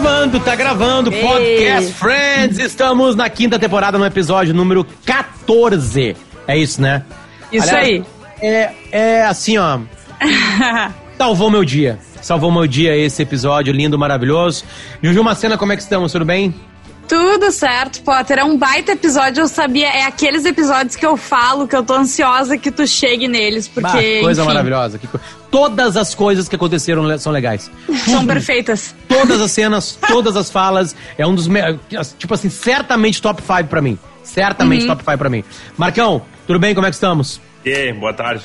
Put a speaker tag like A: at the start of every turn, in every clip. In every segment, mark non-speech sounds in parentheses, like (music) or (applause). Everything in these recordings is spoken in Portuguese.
A: gravando, tá gravando.
B: Ei.
A: Podcast Friends. Estamos na quinta temporada, no episódio número 14. É isso, né?
B: Isso
A: Aliás,
B: aí.
A: É, é assim, ó. (laughs) Salvou meu dia. Salvou meu dia esse episódio lindo, maravilhoso. Juju Macena, como é que estamos? Tudo bem?
B: Tudo certo, Potter. É um baita episódio, eu sabia. É aqueles episódios que eu falo que eu tô ansiosa que tu chegue neles, porque.
A: Bah, coisa
B: enfim,
A: maravilhosa. que co- Todas as coisas que aconteceram são legais.
B: São perfeitas.
A: Todas as cenas, todas as falas. É um dos. me- Tipo assim, certamente top 5 pra mim. Certamente
B: Uhum.
A: top 5 pra mim. Marcão, tudo bem? Como é que estamos?
C: E aí, boa tarde.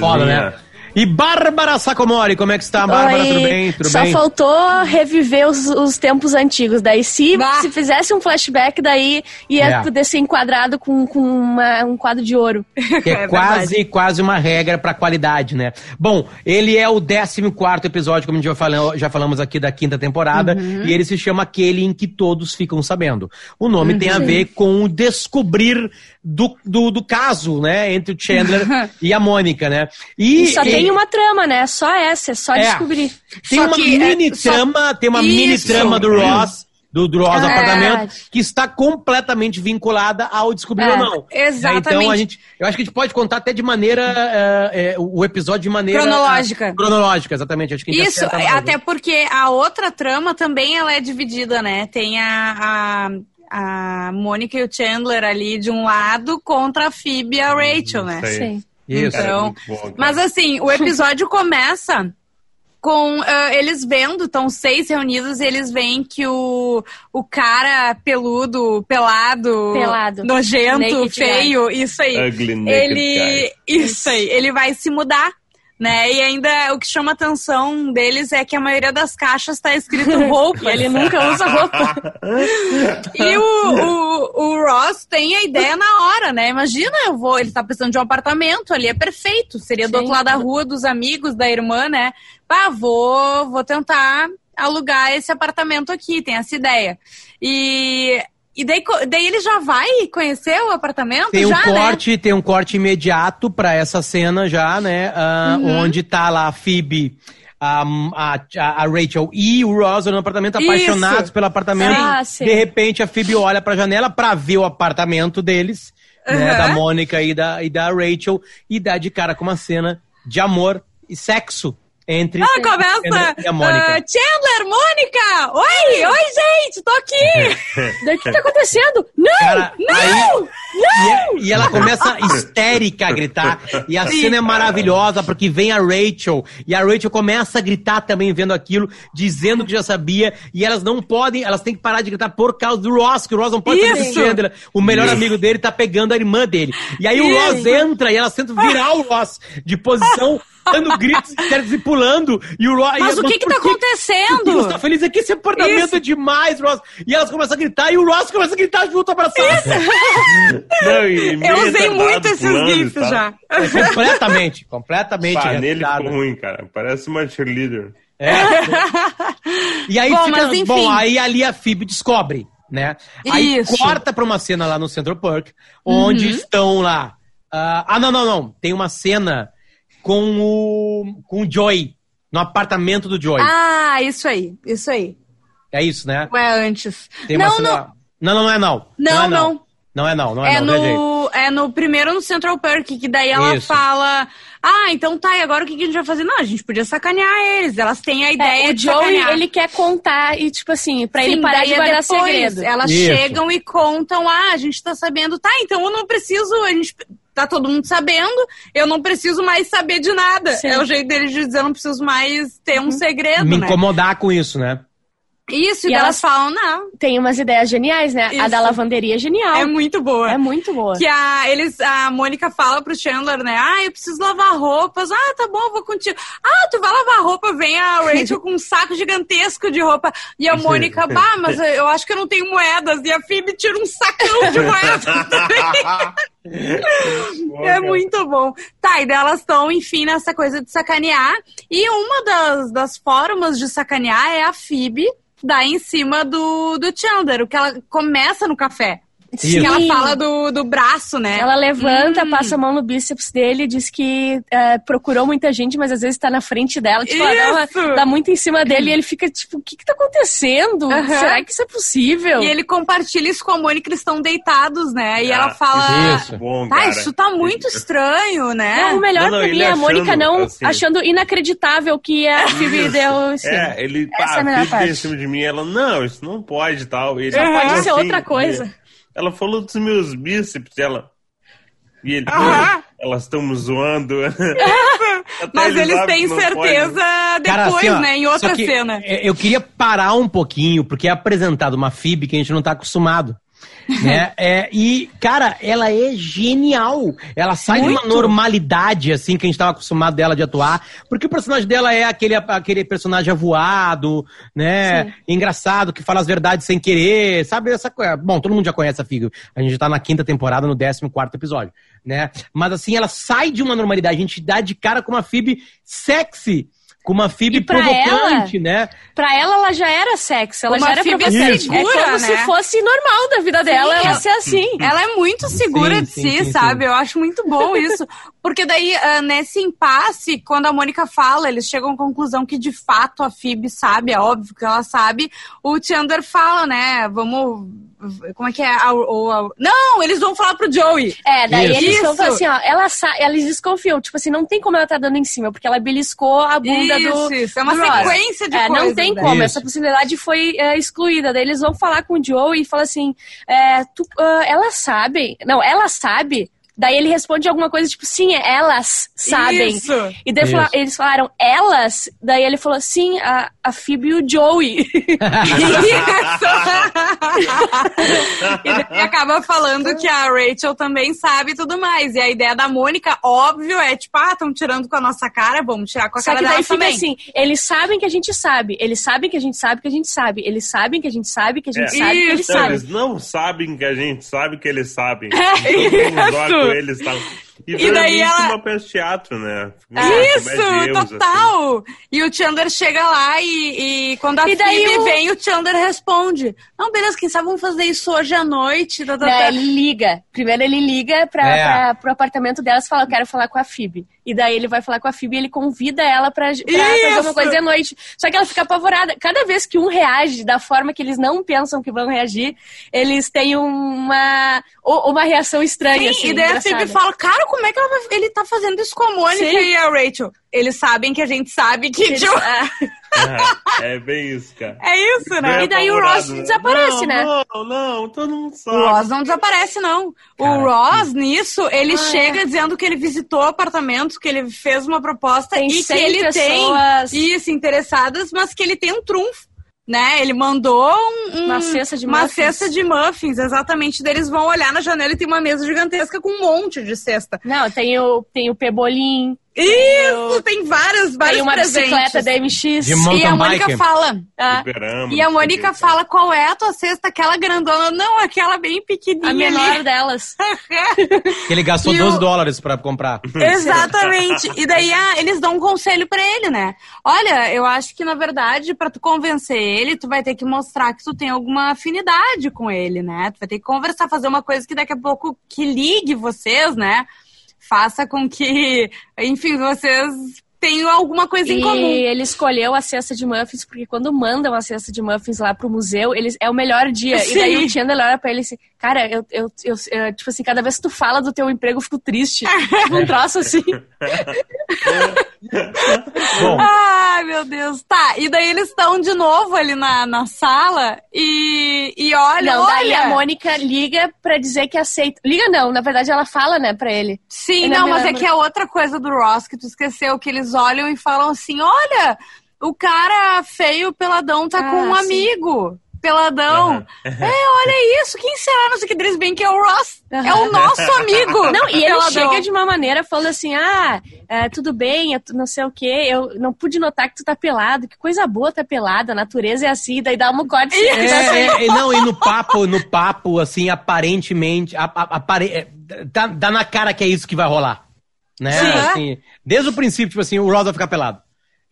A: Foda, né? E Bárbara Sacomori, como é que está, Bárbara?
D: Oi.
A: Tudo bem? Tudo
D: Só
A: bem?
D: faltou reviver os, os tempos antigos. Daí, se,
B: Bah.
D: se fizesse um flashback, daí ia
A: É.
D: poder ser enquadrado com, com uma- um quadro de ouro. (laughs)
A: Que é,
B: É
A: quase, quase uma regra pra qualidade, né? Bom, ele é o 14 episódio, como a gente já, falou, já falamos aqui da quinta temporada,
B: Uhum.
A: e ele se chama Aquele em que Todos Ficam Sabendo. O nome tem a
B: Uhum.
A: ver com o descobrir do, do, do caso, né? Entre o Chandler (laughs) e a Mônica, né? E,
D: E só
A: e-
D: tem uma trama, né? Só essa, é só
A: É.
D: descobrir.
A: Tem
B: Só
A: uma
B: que, é,
A: mini
B: só-
A: trama, tem uma mini
B: Isso.
A: trama do Ross, do, do Ross
D: É.
A: apartamento, que está completamente vinculada ao descobrir
D: É,
A: ou não.
B: exatamente.
A: Então a gente, eu acho que a gente pode contar até de maneira é, é, o episódio de maneira
B: Cronológica.
A: é, cronológica, exatamente. Acho que
B: Isso,
A: acerta mais,
B: até
A: né?
B: porque a outra trama também ela é dividida, né? Tem a, a, a Mônica e o Chandler ali de um lado contra a Phoebe e a Rachel, né?
D: Sim.
A: Isso.
C: Cara,
B: Então,
C: bom.
B: Mas assim, o episódio começa com ah, eles vendo, estão seis reunidos, e eles veem que o, o cara peludo, pelado,
D: Pelado.
B: nojento,
D: Naked
B: feio, isso aí.
C: Ugly
B: ele. Isso aí, ele vai se mudar. Né? E ainda o que chama atenção deles é que a maioria das caixas tá escrito (laughs) roupa.
D: Ele nunca usa roupa. (laughs)
B: E o, o, o Ross tem a ideia na hora, né? Imagina, eu vou, ele tá precisando de um apartamento ali, é perfeito. Seria do
D: Sim.
B: outro lado da rua dos amigos da irmã, né? Pá, vou, vou tentar alugar esse apartamento aqui, tem essa ideia. E, e daí, daí ele já vai conhecer o apartamento?
A: Tem um
B: já, né?
A: corte, tem um corte imediato pra essa cena já, né? ah,
B: Uhum.
A: Onde tá lá a Phoebe, a, a, a Rachel e o Ross no apartamento,
B: Isso.
A: apaixonados pelo apartamento.
D: Ah, sim.
A: De repente a Phoebe olha pra janela pra ver o apartamento deles, né?
B: Uhum.
A: Da Mônica e da, e da Rachel, e dá de cara com uma cena de amor e sexo entre
B: Ah,
A: Chandler
B: começa.
A: e a Mônica.
B: ah, Chandler, Mônica! Oi, oi, gente, tô aqui! (laughs)
D: Daí, o que tá acontecendo? Não!
A: Cara,
D: não!
A: aí- E, é- e ela começa (laughs) histérica a gritar. E a
B: Sim.
A: cena é maravilhosa, porque vem a Rachel. E a Rachel começa a gritar também, vendo aquilo, dizendo que já sabia. E elas não podem, elas têm que parar de gritar por causa do Ross, que o Ross não pode saber. Chandler, o melhor
C: Isso.
A: amigo dele, tá pegando a irmã dele. E aí o. Ross entra e elas tentam virar o Ross de posição. Dando gritos histéricos e pulando. E o Ross,
B: Mas o que que tá acontecendo?
A: você tá feliz aqui? Esse apartamento
B: Isso.
A: é demais, Ross. E elas começam a gritar e o Ross começa a gritar junto, abraçado.
C: Não, e
B: Eu usei muito esses
C: pulando
B: GIFs já.
A: É, completamente, completamente
C: Pá, nele ficou ruim, cara. Parece uma cheerleader.
A: É. (laughs) E aí
B: Bom,
A: fica,
B: mas enfim.
A: bom, aí ali a Phoebe descobre, né? Aí
B: Isso.
A: corta pra uma cena lá no Central Park, onde
B: Uhum.
A: estão lá. ah, ah, não, não, não. Tem uma cena com o com o Joy no apartamento do Joy.
B: Ah, isso aí, isso aí.
A: É isso, né?
B: Ou é antes?
A: Tem uma
B: não,
A: cena...
B: não,
A: não, não, não é não.
B: Não,
A: é
B: não.
A: Não é não, não é,
B: é
A: não.
B: no, é no primeiro no Central Park, que daí ela
A: Isso.
B: fala, ah, então tá, e agora o que, que a gente vai fazer? Não, a gente podia sacanear eles, elas têm a ideia
D: É, o
B: de
D: Joey,
B: sacanear.
D: ele quer contar e, tipo assim, pra
B: Sim,
D: ele parar de
B: é
D: guardar
B: depois,
D: segredo.
B: Elas
A: Isso.
B: chegam e contam, ah, a gente tá sabendo, tá, então eu não preciso, a gente tá todo mundo sabendo, eu não preciso mais saber de nada.
D: Sim.
B: É o jeito deles de dizer, eu não preciso mais ter um segredo,
A: Me
B: né?
A: incomodar com isso, né?
B: Isso, e,
D: E
B: elas
D: elas-
B: falam, não,
D: Tem umas ideias geniais, né? A
B: Isso.
D: da lavanderia é genial.
B: é muito boa.
D: É muito boa.
B: Que a, eles, a Mônica fala pro Chandler, né? Ah, eu preciso lavar roupas. Ah, tá bom, vou contigo. Ah, tu vai lavar roupa. Vem a Rachel com um saco gigantesco de roupa. E a Mônica, (laughs) bah, mas eu acho que eu não tenho moedas. E a Phoebe tira um sacão de moedas. (laughs) é muito bom. Tá, e delas estão, enfim, nessa coisa de sacanear. E uma das, das formas de sacanear é a Phoebe dar em cima do, do Chandler, o que ela começa no café. Que ela
D: Sim.
B: fala do, do braço, né?
D: Ela levanta,
B: Hum.
D: passa a mão no bíceps dele e diz que é, procurou muita gente, mas às vezes tá na frente dela. Tipo, ela dá, muito em cima dele e ele fica tipo, o que que tá acontecendo? Será que isso é possível?
B: E ele compartilha isso com a Mônica, eles estão deitados, né? E
C: Ah,
B: ela fala.
A: Isso.
C: Bom,
B: Tá,
C: cara.
B: isso tá muito estranho, né?
D: Não, o melhor
C: Não, não,
D: pra mim é a Mônica não
C: assim.
D: achando inacreditável que a Phoebe deu em cima.
C: É, ele
D: Essa
C: pá,
D: é a melhor
C: fica em cima de mim. Ela, não, isso não pode e tal. Ele,
B: Só pode
C: "Como
D: ser outra coisa."
C: E Ela falou dos meus bíceps, ela. E ele,
B: Aham.
C: elas estão me zoando. (laughs)
B: Mas
C: ele
B: eles têm certeza depois,
A: Cara, assim, ó,
B: né? Em outra cena.
A: Eu queria parar um pouquinho, porque é apresentado uma Phoebe que a gente não tá acostumado. (laughs) né? É, e, cara, ela é genial. Ela sai de uma
B: Muito.
A: normalidade, assim, que a gente tava acostumado dela de atuar. Porque o personagem dela é aquele, aquele personagem avoado, né? Engraçado, que fala as verdades sem querer, sabe? Essa coisa. Bom, todo mundo já conhece a Phoebe. A gente já tá na quinta temporada, no 14 quarto episódio, né? Mas, assim, ela sai de uma normalidade. A gente dá de cara com uma Phoebe sexy. Com uma Phoebe
D: pra
A: provocante, né?
D: Pra ela, ela já era sexo, ela
B: Uma
D: já era
B: Phoebe
D: provocante.
B: segura,
D: é como
B: né?
D: se fosse normal da vida dela
B: Sim,
D: ela
B: ela-
D: ser assim. (laughs)
B: Ela é muito segura
A: Sim,
B: de
A: sim,
B: si,
A: sim,
B: sabe?
A: sim.
B: Eu acho muito bom isso. Porque daí, ah, nesse impasse, quando a Mônica fala, eles chegam à conclusão que de fato a Phoebe sabe, é óbvio que ela sabe. O Chandler fala, né? Vamos. Como é que é? A- o- a- não, eles vão falar pro Joey.
D: É, daí
A: Isso.
D: eles vão falar assim, ó, ela sa- eles desconfiam, tipo assim, não tem como ela tá dando em cima, porque ela beliscou a bunda
B: Isso,
D: do
B: isso. É uma
D: do Ross.
B: sequência de
D: É,
B: coisas.
D: não tem
B: né?
D: como,
A: Isso.
D: essa possibilidade foi é, excluída. Daí eles vão falar com o Joe e falam assim, é, tu, ah, ela sabe, não, ela sabe. Daí ele responde alguma coisa tipo, sim, elas sabem.
B: Isso.
D: E daí
A: Isso.
D: eles falaram, elas? Daí ele falou, sim, a, a Phoebe e o Joey. (laughs)
B: e daí acaba falando que a Rachel também sabe e tudo mais. E a ideia da Mônica, óbvio, é tipo, ah, estão tirando com a nossa cara, vamos tirar com a
D: Só
B: cara
D: que daí
B: dela
D: fica
B: também.
D: assim, eles sabem que a gente sabe, eles sabem que a gente sabe que a gente sabe, eles sabem que a gente sabe que a gente
C: É.
D: sabe que eles
B: Isso.
C: Não,
D: sabem.
C: eles não sabem que a gente sabe que eles sabem.
B: É
C: joga
B: isso.
C: Eles tal. E,
B: E daí ela-
C: uma peça de teatro, né?
B: É
C: Uma
B: Isso,
C: comédia de erros, assim.
B: total! E o Chandler chega lá e, e quando a
D: E daí
B: Phoebe
D: o-
B: vem, o Chandler responde. Não, beleza, quem sabe vamos fazer isso hoje à noite. tá, tá,
D: Daí
B: tá."
D: ele liga. Primeiro ele liga pra,
A: É.
D: pra, pro apartamento delas e fala, eu quero falar com a Phoebe. E daí ele vai falar com a Phoebe e ele convida ela pra, pra fazer uma coisa à noite. Só que ela fica apavorada. Cada vez que um reage da forma que eles não pensam que vão reagir, eles têm uma, uma reação estranha,
B: Sim,
D: assim,
B: e daí a
D: engraçada.
B: Phoebe fala, cara, como é que ela vai- ele tá fazendo isso com a Mônica
D: Sim.
B: e a Rachel? Eles sabem que a gente sabe que...
D: Eles- (laughs)
C: É, (laughs) é bem isso, cara.
B: é isso, né?
C: Bem
D: E daí o Ross desaparece,
C: não,
D: né?
C: Não, não, todo mundo sabe.
B: O Ross não desaparece, não.
A: Cara,
B: o Ross, nisso, ele
D: Ah,
B: chega dizendo que ele visitou o apartamento, que ele fez uma proposta
D: Tem
B: e que
D: 100
B: ele
D: pessoas.
B: tem isso, interessadas, mas que ele tem um trunfo. Né? Ele mandou um- um-
D: Uma cesta de
B: uma
D: muffins.
B: cesta de muffins, exatamente. Daí eles vão olhar na janela e tem uma mesa gigantesca com um monte de cesta.
D: Não, tem o, tem o Pebolim,
B: Isso, tem vários, vários
D: tem uma
B: presentes.
D: bicicleta da MX.
A: De
B: E a Mônica fala.
D: Ah,
B: E a Mônica
C: o que.
B: fala qual é a tua cesta, aquela grandona. Não, aquela bem pequenininha
D: a menor
B: ali.
D: delas. (laughs)
A: Que ele gastou
B: E o-
A: 12 dólares pra comprar.
B: Exatamente. E daí ah, eles dão um conselho pra ele, né? Olha, eu acho que na verdade, pra tu convencer ele, tu vai ter que mostrar que tu tem alguma afinidade com ele, né? Tu vai ter que conversar, fazer uma coisa que daqui a pouco que ligue vocês, né? Faça com que, enfim, vocês tenham alguma coisa em
D: E
B: comum.
D: ele escolheu a cesta de muffins, porque quando mandam a cesta de muffins lá pro museu, eles, é o melhor dia.
B: Sim.
D: E daí o Chandler olha pra ele assim, cara, eu, eu, eu, eu- tipo assim, cada vez que tu fala do teu emprego, eu fico triste. (laughs) um troço assim. (laughs)
A: Bom,
B: Ai, meu Deus. Tá, e daí eles estão de novo ali na, na sala e, e olha,
D: não, daí
B: olha.
D: a Mônica liga pra dizer que aceita. Liga não, na verdade ela fala, né, pra ele.
B: Sim,
D: Eu não
B: não, mas é
D: lembro.
B: que é outra coisa do Ross que tu esqueceu, que eles olham e falam assim, olha, o cara feio peladão tá
D: Ah,
B: com um
D: sim.
B: amigo. Peladão. É, olha isso, quem será? Não sei o que, eles bem que é o Ross. É o nosso amigo.
D: Não, e ele
B: Peladão.
D: chega de uma maneira falando assim: ah, é, tudo bem, eu não sei o quê, eu não pude notar que tu tá pelado, que coisa boa tá pelado, a natureza é assim, daí dá um corte.
A: É, é, é, não, e no papo, no papo, assim, aparentemente, apare- é, tá, dá na cara que é isso que vai rolar. Né?
B: Sim.
A: Assim, desde o princípio, tipo assim, o Ross vai ficar pelado.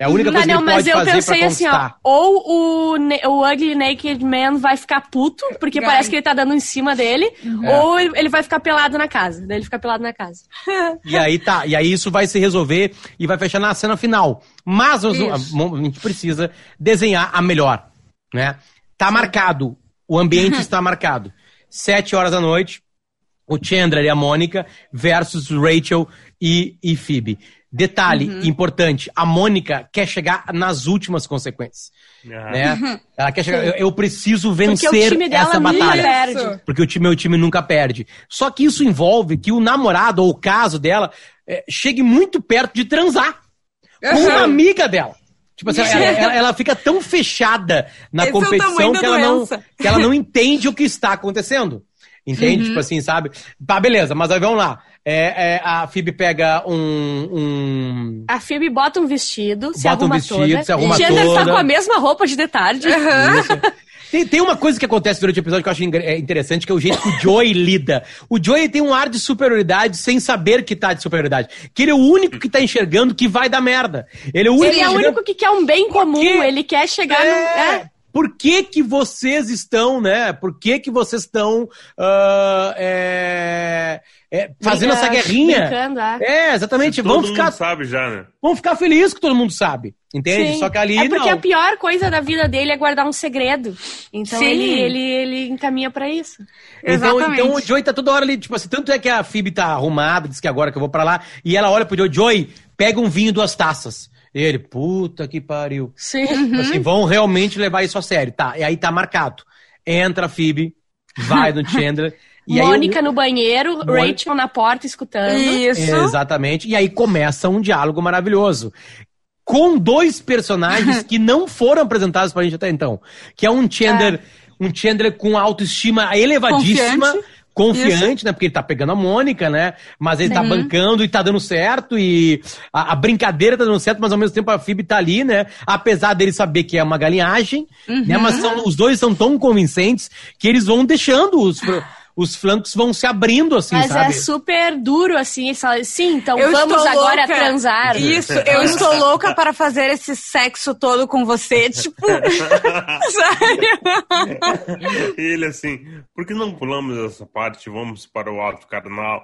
A: É a única coisa
D: não,
A: que
D: não,
A: ele
D: mas
A: pode
D: eu
A: fazer
D: pensei
A: pra
D: assim, ó, ou o, o Ugly Naked Man vai ficar puto, porque parece que ele tá dando em cima dele,
A: Uhum.
D: ou ele vai ficar pelado na casa. Daí ele fica pelado na casa. (laughs)
A: E aí tá, e aí isso vai se resolver e vai fechar na cena final. Mas nós- a, a gente precisa desenhar a melhor, né? Tá marcado, o ambiente (laughs) está marcado. Sete horas da noite, o Chandler e a Mônica versus Rachel e, e Phoebe. Detalhe
B: Uhum.
A: importante, a Mônica quer chegar nas últimas consequências,
C: Ah.
A: né? (laughs) Ela quer chegar, eu, eu preciso vencer
D: o time dela
A: essa batalha.
D: perde.
A: Porque o time, meu time nunca perde. Só que isso envolve que o namorado ou o caso dela eh, chegue muito perto de transar com uma amiga dela. Tipo assim, ela, (laughs) ela- ela fica tão fechada na
B: Esse é
A: competição
B: da
A: que ela, não, que ela não entende o que está acontecendo. Entende? Tipo assim, sabe? Tá, beleza, mas aí vamos lá. É, é, a Phoebe pega um. um...
D: A Phoebe bota um vestido, se
A: Bota um
D: arruma
A: vestido,
D: toda.
A: se arruma
D: tá
A: toda.
D: com a mesma roupa de detalhe.
A: Tem, tem uma coisa que acontece durante o episódio que eu acho é interessante, que é o jeito que o Joey lida. O Joey tem um ar de superioridade sem saber que tá de superioridade. Que ele é o único que tá enxergando que vai dar merda. Ele é o único
D: Ele é o único que quer um bem comum, ele quer chegar no... É.
A: Por que que vocês estão, né? Por que que vocês estão ah, é, é, fazendo
D: Briga-
A: essa guerrinha?
D: brincando, é.
A: É, exatamente.
C: Todo
A: Vamos
C: mundo
A: ficar,
C: sabe já, né?
A: vamos ficar felizes que todo mundo sabe. Entende?
D: Sim.
A: Só que ali
D: é porque
A: não.
D: a pior coisa da vida dele é guardar um segredo. Então
B: Sim.
D: ele, ele, ele encaminha pra isso.
A: Então,
B: Exatamente.
A: então o Joey tá toda hora ali, tipo assim, tanto é que a Phoebe tá arrumada, diz que agora que eu vou pra lá, e ela olha pro Joey, Joey, pega um vinho e duas taças. E ele, puta que pariu.
D: Sim.
B: Uhum.
A: Assim, vão realmente levar isso a sério. Tá, e aí tá marcado. Entra a Phoebe, vai no Chandler. (laughs) e aí
D: Mônica
A: o-
D: no banheiro,
A: Mônica-
D: Rachel na porta escutando.
B: Isso.
A: Exatamente. E aí começa um diálogo maravilhoso. Com dois personagens (laughs) que não foram apresentados pra gente até então. Que é um Chandler, um Chandler com autoestima elevadíssima.
B: Confiante.
A: Confiante, né? Porque ele tá pegando a Mônica, né? Mas ele tá bancando e tá dando certo. E a, a brincadeira tá dando certo, mas ao mesmo tempo a Phoebe tá ali, né? Apesar dele saber que é uma galinhagem, né? Mas são- os dois são tão convincentes que eles vão deixando os, os flancos vão se abrindo, assim,
D: Mas
A: sabe?
D: é super duro, assim. Sim, então
B: Eu
D: vamos agora
B: louca.
D: transar.
B: Isso, eu estou louca para fazer esse sexo todo com você, (laughs) tipo. (laughs) Sério?
C: E ele assim, por que não pulamos essa parte vamos para o alto carnal?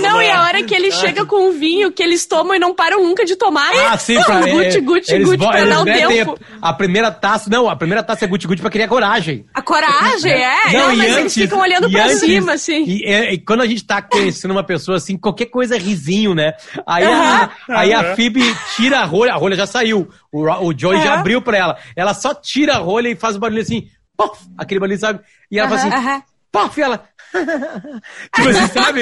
D: Não, e a hora que ele chega com o vinho, que eles tomam e não param nunca de tomar.
A: Ah, sim, pra (laughs)
D: Guti, guti,
A: eles
D: guti, pra dar o tempo.
A: A primeira taça, não, a primeira taça é guti guti pra criar coragem.
B: A coragem, é?
D: Não,
A: e
D: mas eles ficam olhando
A: e
D: pra cima, assim.
A: E, é, e quando a gente tá conhecendo uma pessoa assim, qualquer coisa é risinho, né? Aí, a, aí a. Phoebe tira a rolha, a rolha já saiu. O, o Joey já abriu pra ela. Ela só tira a rolha e faz o barulho assim, pof, aquele barulho, sabe? E ela faz assim, pof, e ela. Tipo assim, (laughs) sabe?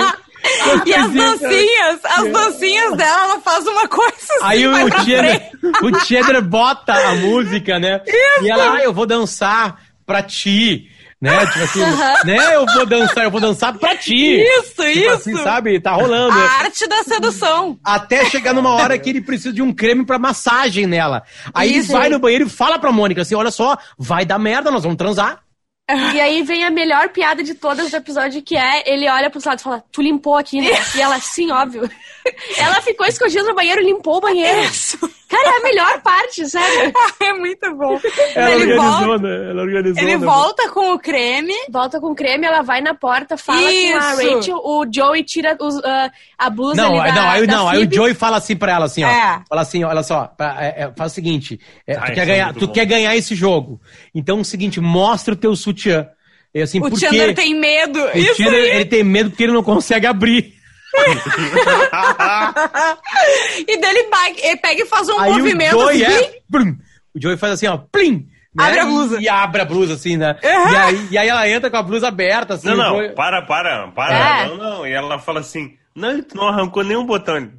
B: E as dancinhas, as dancinhas dela, ela faz uma coisa assim,
A: Aí o,
B: vai
A: o bota a música, né? E ela, ah, eu vou dançar pra ti. Né? Tipo assim, né? Eu vou dançar, eu vou dançar pra ti.
B: Isso,
A: Tipo
B: isso.
A: assim, sabe? Tá rolando.
B: A arte da sedução.
A: Até chegar numa hora que ele precisa de um creme pra massagem nela. Aí
B: Isso.
A: ele vai no banheiro e fala pra Mônica assim: olha só, vai dar merda, nós vamos transar.
D: E aí vem a melhor piada de todas do episódio, que é ele olha pros lados e fala, tu limpou aqui, né? E ela, sim, óbvio. (laughs) Ela ficou escondida no banheiro e limpou o banheiro.
B: Isso.
D: Cara, é a melhor parte, sério. (laughs)
B: É muito bom.
A: Ela
B: ele
A: organizou,
B: volta,
A: né? Ela organizou.
B: ele
A: né?
B: volta com o creme.
D: Volta com creme, ela vai na porta, fala com a
B: Isso.
D: Rachel, o Joey tira os, ah, a blusa
A: Não,
D: ali da,
A: não, aí,
D: da
A: não, aí o. Joey fala assim pra ela, assim, ó.
B: É.
A: Fala assim, olha só, pra- é, é, faz o seguinte, é,
C: Ah,
A: tu,
C: isso
A: quer
C: é
A: ganhar, tu
C: bom.
A: quer ganhar esse jogo. Então é o seguinte, mostra o teu sutiã. E assim,
B: O
A: porque
B: Chandler tem medo.
A: o
B: Isso
A: Chandler, ele tem medo porque ele não consegue abrir. (laughs)
B: E dele vai- ele pega e faz um
A: Aí
B: movimento
A: o Joey
B: assim.
A: é, plum. o Joey faz assim, ó, plim. né?
B: Abre a blusa.
A: E abre a blusa, assim, né?
B: Uhum.
A: E, aí, e aí ela entra com a blusa aberta, assim.
C: Não,
A: o
C: não,
A: Joey-
C: para, para, para.
D: É.
C: Não, não. E ela fala assim, não, tu não arrancou nenhum botão.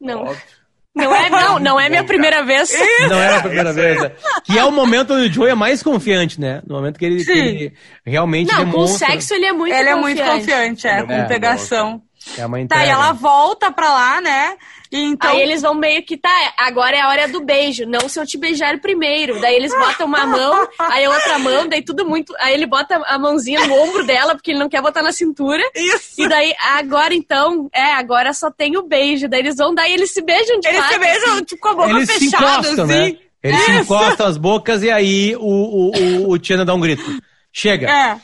D: Não.
C: Óbvio.
D: Não é, não, não é minha primeira vez.
A: Não era a primeira
C: é.
A: vez. né? Que é o momento onde o Joey é mais confiante, né? No momento que ele, que ele realmente
D: Não, com
A: demonstra...
D: sexo ele é muito
B: Ele é
D: confiante.
B: muito confiante, é,
C: Ele é
B: com
C: muito
B: pegação.
A: É uma
B: Tá,
A: entrega.
B: e ela volta pra lá, né? E então.
D: Aí eles vão meio que, tá, agora é a hora do beijo, não se eu te beijar primeiro. Daí eles botam uma mão, (laughs) aí a outra mão, daí tudo muito. Aí ele bota a mãozinha no ombro dela, porque ele não quer botar na cintura.
B: Isso.
D: E daí, agora então, é, agora só tem o beijo. Daí eles vão, daí eles se beijam de
B: Eles
D: fato,
B: se beijam,
D: assim.
B: tipo, com a boca
A: Eles se
B: fechada,
A: encostam,
B: assim.
A: né? Eles se encostam as bocas e aí o, o, o, o Tiana dá um grito. Chega,
B: É.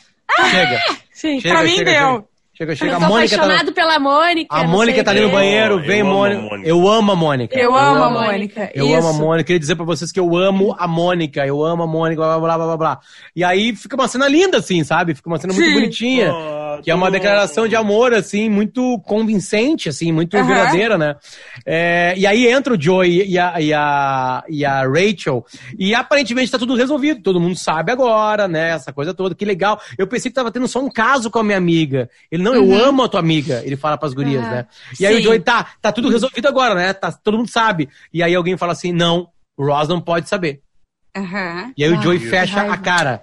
A: chega.
D: Sim.
A: Chega,
B: Pra mim
A: chega,
B: deu.
A: Chega, chega.
D: Eu
A: A
D: tô
A: Mônica tá,
D: apaixonado pela Mônica.
A: a Mônica tá ali no banheiro,
C: Eu
A: vem
C: a
A: Mônica.
C: Mônica.
A: Eu amo a Mônica.
B: Eu amo a
D: amo a
B: Mônica.
A: Eu
B: Isso.
A: amo a Mônica. Queria dizer pra vocês que eu amo a Mônica. Eu amo a Mônica, blá, blá, blá, blá, blá. E aí fica uma cena linda, assim, sabe? Fica uma cena muito
B: Sim.
A: bonitinha.
C: Ah,
A: Que é uma declaração de amor, assim, muito convincente, assim, muito
B: Aham.
A: verdadeira, né? É, e aí entra o Joey e a, e, a, e a Rachel, e aparentemente tá tudo resolvido, todo mundo sabe agora, né? Essa coisa toda, que legal. Eu pensei que tava tendo só um caso com a minha amiga. Ele, não, eu amo a tua amiga, ele fala pras gurias,
D: Ah,
A: né? E aí
B: sim.
A: o Joey, tá, tá tudo resolvido agora, né? Tá, todo mundo sabe. E aí alguém fala assim, não, o Ross não pode saber.
B: Aham.
A: E aí o
D: Ah,
A: Joey fecha a cara.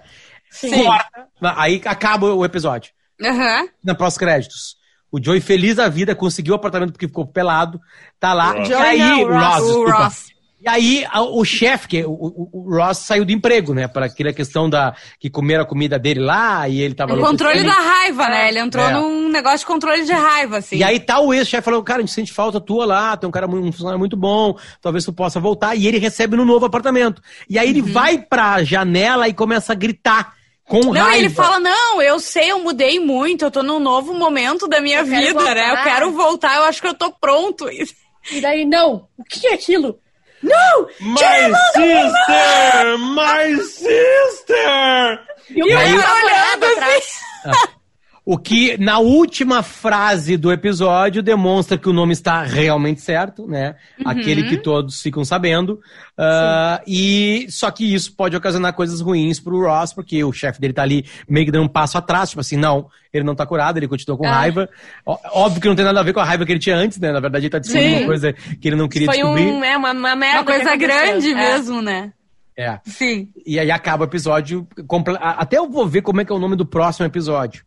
B: Sim.
A: Corta. Aí acaba o episódio
B: Aham.
A: na pós-créditos. O Joey, feliz da vida, conseguiu o apartamento porque ficou pelado, tá lá.
C: Ross.
A: E aí,
B: não, Ross, o
A: desculpa.
B: Ross.
A: E aí, o chefe, que é o, o- o Ross saiu do emprego, né? Para aquela questão da que comeram a comida dele lá e ele tava
B: O controle da raiva, né? Ele entrou
A: É.
B: num negócio de controle de raiva, assim.
A: E aí tá o ex-chefe falando, cara, a gente sente falta tua lá, tem um cara muito, um funcionário muito bom, talvez tu possa voltar. E ele recebe no novo apartamento. E aí ele vai pra janela e começa a gritar com.
B: Não,
A: raiva.
B: ele fala, não, eu sei, eu mudei muito, eu tô num novo momento da minha
D: Eu
B: vida, né? Eu quero voltar, eu acho que eu tô pronto.
D: E daí, não, o que é aquilo? Não!
C: My sister! My sister!
D: E o cara
B: olhando
D: olhando atrás.
A: O que, na última frase do episódio, demonstra que o nome está realmente certo, né?
B: Uhum.
A: Aquele que todos ficam sabendo. Ah, e só que isso pode ocasionar coisas ruins pro Ross, porque o chefe dele tá ali meio que dando um passo atrás, tipo assim, não, ele não tá curado, ele continua com
D: Ah.
A: raiva. Ó- Óbvio que não tem nada a ver com a raiva que ele tinha antes, né? Na verdade, ele tá descobrindo
B: Sim.
A: uma coisa que ele não queria
D: Foi
A: descobrir.
D: um, é, uma, uma merda.
B: Uma coisa grande
D: É.
B: mesmo, né?
A: É.
B: Sim.
A: E aí acaba o episódio. Até eu vou ver como é que é o nome do próximo episódio.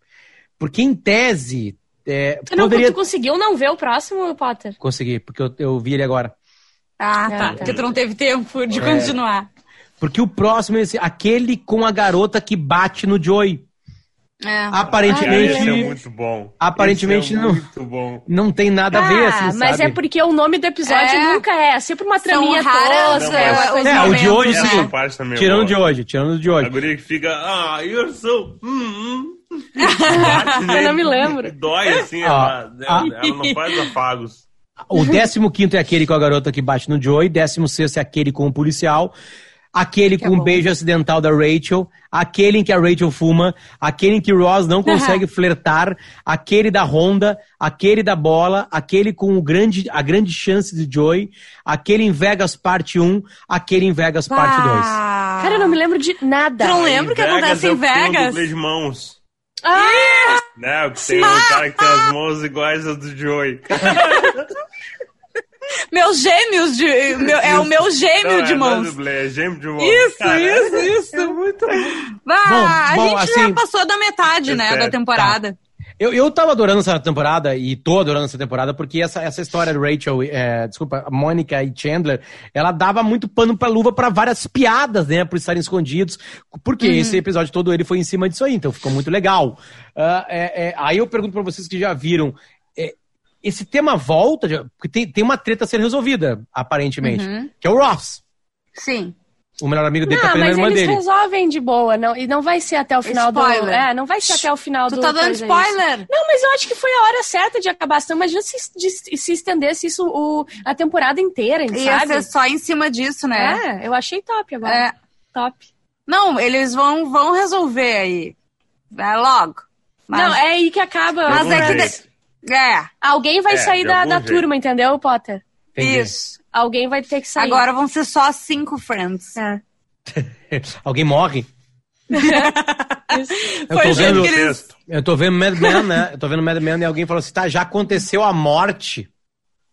A: Porque em tese. É,
D: Tu, não,
A: poderia
D: tu conseguiu não ver o próximo, Potter?
A: conseguir, porque eu, eu vi ele agora.
B: Ah,
D: Ah,
B: tá.
D: tá.
B: Porque tu não teve tempo de
A: É.
B: continuar.
A: Porque o próximo é esse, aquele com a garota que bate no Joey.
B: É.
A: Aparentemente.
C: Esse é muito bom.
A: Aparentemente
C: Esse é
A: não.
C: muito bom.
A: Não tem nada a ver,
D: Ah,
A: assim,
D: mas
A: sabe?
D: é porque o nome do episódio
B: É.
D: nunca é. É sempre uma traminha tosca,
C: é,
A: É, o de hoje, sim.
C: é
A: Tirando de hoje, tirando de
C: A
A: hoje.
C: guria que fica, ah, you're so... Hum, hum. (laughs)
D: Eu não me lembro.
C: Dói assim,
A: Ah,
C: ela,
A: ah.
C: ela, ela não faz afagos.
A: O 15 é aquele com a garota que bate no Joey, 16 é aquele com o policial, aquele
B: Que é
A: com o
B: bom.
A: beijo acidental da Rachel, aquele em que a Rachel fuma, aquele em que Ross não consegue (laughs) flertar, aquele da Honda, aquele da bola, aquele com o grande, a grande chance de Joey, aquele em Vegas parte 1, aquele em Vegas parte 2.
B: Ah.
D: Cara, eu não me lembro de nada.
B: Tu não lembra o que acontece em
C: é o um
B: Vegas?
C: dublê de mãos.
D: Ah,
C: Né? Tem um cara que tem as mãos iguais às do Joey. (laughs)
B: Meus gêmeos de. meu- é o meu gêmeo
C: Não,
B: de
C: é, não é
B: mãos.
C: dublê, é gêmeo de mãos.
B: Isso,
C: Cara,
B: isso, isso.
C: é muito bom.
B: Ah,
A: Bom,
B: a
A: bom,
B: gente
A: assim-
B: já passou da metade, né,
C: É,
B: da temporada.
A: Eu, eu tava adorando essa temporada e tô adorando essa temporada porque essa, essa história de Rachel, é, desculpa, Mônica e Chandler, ela dava muito pano pra luva pra várias piadas, né, por estarem escondidos, porque esse episódio todo ele foi em cima disso aí, então ficou muito legal. Ah, é, é, aí eu pergunto pra vocês que já viram, é, esse tema volta, porque tem, tem uma treta a ser resolvida, aparentemente, que é o Ross.
B: Sim.
A: O melhor amigo dele tá
D: não,
A: prendendo a
D: mas
A: irmã
D: eles
A: dele.
D: resolvem de boa. Não, e não vai ser até o final do.
B: Spoiler.
D: É, não vai ser até o final
B: Tu
D: do.
B: tá dando spoiler?
D: isso. Não, mas eu acho que foi a hora certa de acabar. Então, imagina se, de- se estendesse isso o, a temporada inteira,
B: Ia
D: sabe?
B: ser só em cima disso, né?
D: É, eu achei top agora.
B: É.
D: Top.
B: Não, eles vão, vão resolver aí. É logo. Mas,
D: Não, é aí que acaba.
B: Mas
C: De
B: é que
C: jeito.
B: é,
D: Alguém vai
C: É,
D: sair
C: de
D: da, da
C: jeito.
D: turma, entendeu, Potter?
A: Entendi.
B: isso.
D: Alguém vai ter que sair.
B: Agora vão ser só cinco friends.
D: É. (laughs)
A: Alguém morre? (laughs) Eu tô vendo-
B: eles...
A: Eu tô vendo Mad Men, né? Eu tô vendo Mad Men e alguém falou assim, tá, já aconteceu a morte.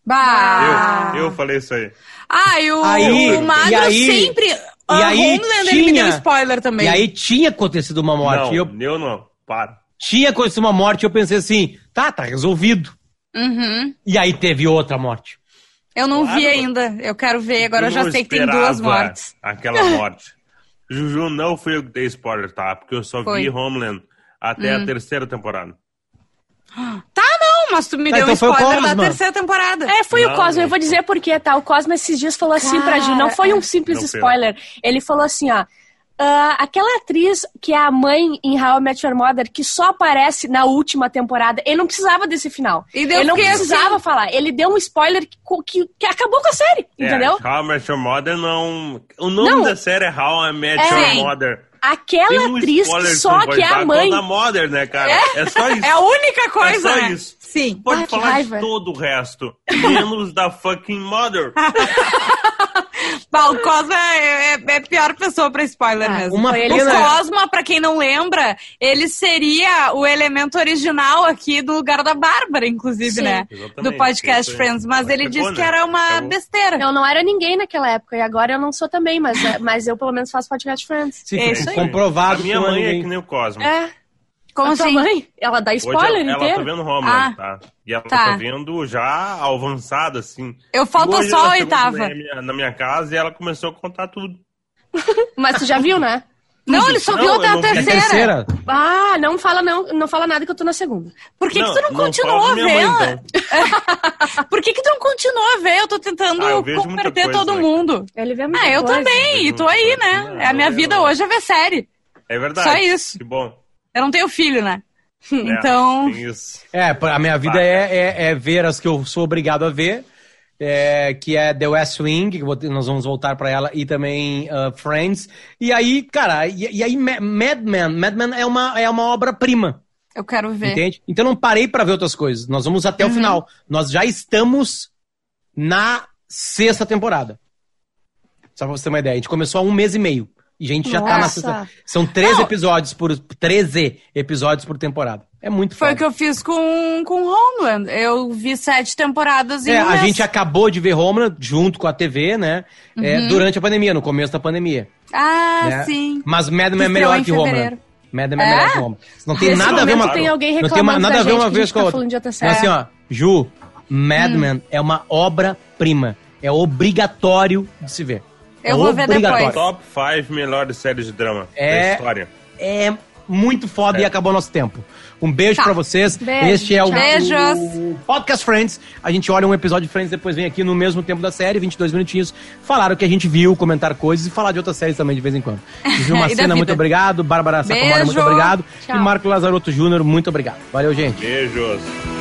B: Bah.
C: Eu, eu falei isso aí.
B: Ah, e o,
A: Aí-
B: o Magro
A: e aí-
B: sempre...
A: e
B: a
A: aí
B: Homeland, ele me
A: tinha-
B: deu spoiler também.
A: E aí tinha acontecido uma morte.
C: não,
A: eu
C: eu não. Para.
A: tinha acontecido uma morte e eu pensei assim, tá, tá resolvido.
B: Uhum.
A: E aí teve outra morte.
B: Eu não
C: Claro.
B: vi ainda. Eu quero ver. Agora eu já sei que tem duas
C: esperava
B: mortes.
C: Aquela morte. (laughs) Juju, não fui eu que dei spoiler, tá? Porque eu só
B: Foi.
C: vi Homeland até a terceira temporada. (gasps)
B: Tá, não, mas tu me
A: Tá,
B: deu
A: então
B: um
A: foi o
B: spoiler da
A: Cosma.
B: terceira temporada.
D: É, foi o
C: Não,
D: Cosmo. Eu
C: não.
D: vou dizer por quê, tá? O Cosmo esses dias falou assim pra Ju. Não foi um simples
C: Não foi.
D: spoiler. Ele falou assim, ó. "Ah, aquela atriz que é a mãe em How I Met Your Mother, que só aparece na última temporada, ele não precisava desse final.
B: E
D: ele não
B: porque,
D: precisava
B: assim-
D: falar. Ele deu um spoiler que, que, que acabou com a série, entendeu?
C: É, How I Met Your Mother não... O nome
D: Não.
C: da série é How I Met
D: É.
C: Your Mother.
D: Aquela
C: um
D: atriz que só que é a mãe.
C: Da Mother, né, cara? É, só isso. (laughs)
B: É a única coisa,
C: É só
B: né?
C: isso.
B: Sim.
C: Pode
D: Ah,
C: falar
D: raiva.
C: de todo o resto, menos da fucking Mother. (laughs)
B: Bah, o Cosma é, é, é a pior pessoa pra spoiler
D: Ah,
B: mesmo.
A: uma
B: o Cosma, pra quem não lembra, ele seria o elemento original aqui do lugar da Bárbara, inclusive,
D: Sim.
B: né?
C: Exatamente,
B: Do podcast. Friends. Mas
C: Mas
B: ele disse que
C: né?
B: era uma
C: Acabou.
B: besteira.
D: Eu não era ninguém naquela época, e agora eu não sou também, mas, é- mas eu pelo menos faço podcast Friends.
A: Se
B: É
A: foi
B: isso aí.
A: comprovado.
C: A minha
A: não é
C: mãe é que nem o Cosmo.
D: É.
B: Como
D: a tua
B: assim?
D: mãe, ela dá
C: Hoje
D: spoiler
C: ela, ela
D: inteiro.
C: tá vendo Homeland,
B: Ah.
C: tá? E ela
B: Tá.
C: tá vendo já avançada, assim.
B: Eu falta
C: Hoje
B: só
C: ela
B: a oitava.
C: Na minha, na minha casa e ela começou a contar tudo. (laughs)
D: Mas tu já viu, né?
B: Não, ele só
C: Não,
B: viu
C: eu
B: até a
C: não.
A: É
B: terceira.
A: terceira?
D: Ah, não fala não, não fala nada que eu tô na segunda.
B: Por que,
C: Não,
B: que tu não,
C: não
B: continuou a ver?
C: mãe, então. (laughs)
B: Por que, que tu não continua a ver? Eu tô tentando
C: Ah, eu
B: converter
C: coisa,
B: todo
C: né?
B: mundo.
D: Ele vê muita
B: Ah, eu
D: coisa.
B: também, e tô aí, né? É a minha vida hoje é ver série.
C: É verdade.
B: Só isso.
C: Que bom.
B: Eu não tenho filho, né?
C: É,
B: Então.
A: É, a minha vida é, é, é ver as que eu sou obrigado a ver, é, que é The West Wing, que nós vamos voltar pra ela, e também uh, Friends. E aí, cara, e, e aí Ma- Mad Men, Mad Men é uma, é uma obra-prima,
B: eu quero ver.
A: entende? Então eu não parei pra ver outras coisas, nós vamos até o final. Nós já estamos na sexta temporada. Só pra você ter uma ideia, a gente começou há um mês e meio. E a gente já tá na
D: Nossa.
A: sexta. São 13
B: Não.
A: episódios por 13 episódios por temporada. É muito
B: Foi o que eu fiz com, com Homeland. Eu vi sete temporadas em
A: É,
B: um
A: a
B: mês.
A: gente acabou de ver Homeland junto com a TV, né? é, durante a pandemia, no começo da pandemia.
B: Ah,
A: né?
B: sim.
A: Mas Mad Men
B: Que
A: é melhor que Homeland.
B: fevereiro.
A: Mad Men é
B: É?
A: melhor que Homeland. Não tem
D: Nesse
A: nada a ver uma
D: tem alguém
A: Não tem nada
D: da
A: a ver uma vez
D: gente
A: com a
D: tá
A: outra.
D: série.
A: assim, ó, Ju, Mad Men é uma obra-prima. É obrigatório de se ver.
B: Eu vou ver depois.
C: Top 5 melhores séries de drama
A: É.
C: da história.
A: É muito foda e
C: É.
A: acabou nosso tempo. Um beijo
B: Tá.
A: pra vocês.
D: Beijo,
A: este é o, o Podcast Friends. A gente olha um episódio de Friends, depois vem aqui no mesmo tempo da série, 22 minutinhos, falar o que a gente viu, comentar coisas e falar de outras séries também de vez em quando. (laughs) Gil
B: E
A: Macena, muito obrigado. Bárbara Sacomori, muito obrigado.
D: Tchau.
A: E Marco Lazarotto Júnior, muito obrigado. Valeu, gente.
C: Beijos.